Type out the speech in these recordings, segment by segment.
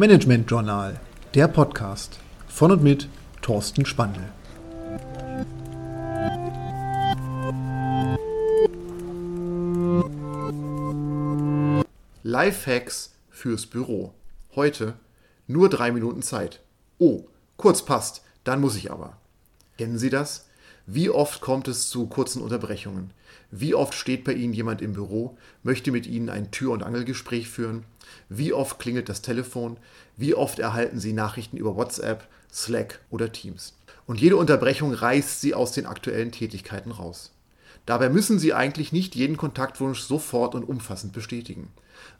Management Journal, der Podcast von und mit Thorsten Spandl. Lifehacks fürs Büro. Heute nur drei Minuten Zeit. Oh, kurz passt, dann muss ich aber. Kennen Sie das? Wie oft kommt es zu kurzen Unterbrechungen? Wie oft steht bei Ihnen jemand im Büro, möchte mit Ihnen ein Tür- und Angelgespräch führen? Wie oft klingelt das Telefon? Wie oft erhalten Sie Nachrichten über WhatsApp, Slack oder Teams? Und jede Unterbrechung reißt Sie aus den aktuellen Tätigkeiten raus. Dabei müssen Sie eigentlich nicht jeden Kontaktwunsch sofort und umfassend bestätigen,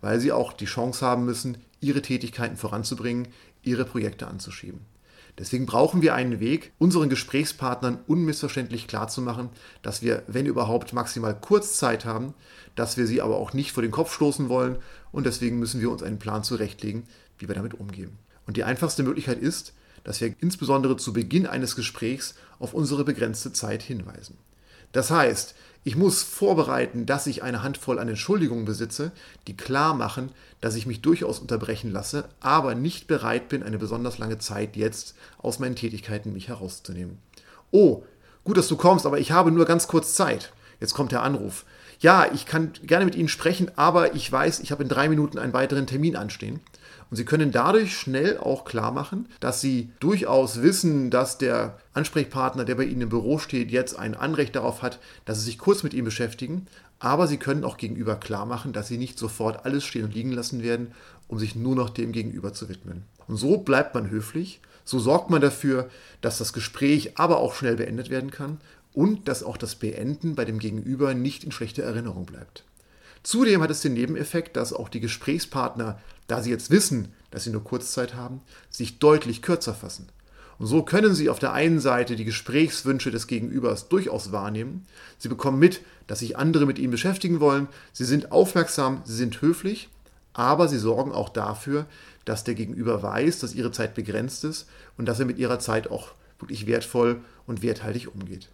weil Sie auch die Chance haben müssen, Ihre Tätigkeiten voranzubringen, Ihre Projekte anzuschieben. Deswegen brauchen wir einen Weg, unseren Gesprächspartnern unmissverständlich klarzumachen, dass wir, wenn überhaupt, maximal kurz Zeit haben, dass wir sie aber auch nicht vor den Kopf stoßen wollen und deswegen müssen wir uns einen Plan zurechtlegen, wie wir damit umgehen. Und die einfachste Möglichkeit ist, dass wir insbesondere zu Beginn eines Gesprächs auf unsere begrenzte Zeit hinweisen. Das heißt, ich muss vorbereiten, dass ich eine Handvoll an Entschuldigungen besitze, die klar machen, dass ich mich durchaus unterbrechen lasse, aber nicht bereit bin, eine besonders lange Zeit jetzt aus meinen Tätigkeiten mich herauszunehmen. Oh, gut, dass du kommst, aber ich habe nur ganz kurz Zeit. Jetzt kommt der Anruf. Ja, ich kann gerne mit Ihnen sprechen, aber ich weiß, ich habe in drei Minuten einen weiteren Termin anstehen. Und Sie können dadurch schnell auch klar machen, dass Sie durchaus wissen, dass der Ansprechpartner, der bei Ihnen im Büro steht, jetzt ein Anrecht darauf hat, dass Sie sich kurz mit ihm beschäftigen. Aber Sie können auch gegenüber klar machen, dass Sie nicht sofort alles stehen und liegen lassen werden, um sich nur noch dem Gegenüber zu widmen. Und so bleibt man höflich, so sorgt man dafür, dass das Gespräch aber auch schnell beendet werden kann und dass auch das Beenden bei dem Gegenüber nicht in schlechter Erinnerung bleibt. Zudem hat es den Nebeneffekt, dass auch die Gesprächspartner, da sie jetzt wissen, dass sie nur Kurzzeit haben, sich deutlich kürzer fassen. Und so können sie auf der einen Seite die Gesprächswünsche des Gegenübers durchaus wahrnehmen. Sie bekommen mit, dass sich andere mit ihnen beschäftigen wollen. Sie sind aufmerksam, sie sind höflich, aber sie sorgen auch dafür, dass der Gegenüber weiß, dass ihre Zeit begrenzt ist und dass er mit ihrer Zeit auch wirklich wertvoll und werthaltig umgeht.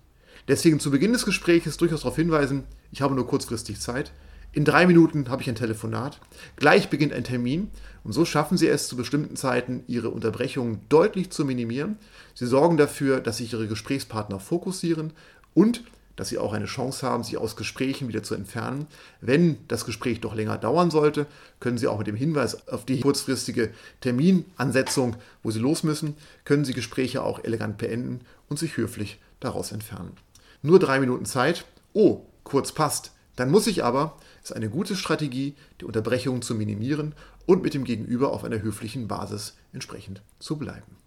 Deswegen zu Beginn des Gesprächs durchaus darauf hinweisen, ich habe nur kurzfristig Zeit. In drei Minuten habe ich ein Telefonat. Gleich beginnt ein Termin. Und so schaffen Sie es zu bestimmten Zeiten, Ihre Unterbrechungen deutlich zu minimieren. Sie sorgen dafür, dass sich Ihre Gesprächspartner fokussieren und dass Sie auch eine Chance haben, sich aus Gesprächen wieder zu entfernen. Wenn das Gespräch doch länger dauern sollte, können Sie auch mit dem Hinweis auf die kurzfristige Terminansetzung, wo Sie los müssen, können Sie Gespräche auch elegant beenden und sich höflich daraus entfernen. Nur drei Minuten Zeit. Oh, kurz passt. Dann muss ich aber, ist eine gute Strategie, die Unterbrechungen zu minimieren und mit dem Gegenüber auf einer höflichen Basis entsprechend zu bleiben.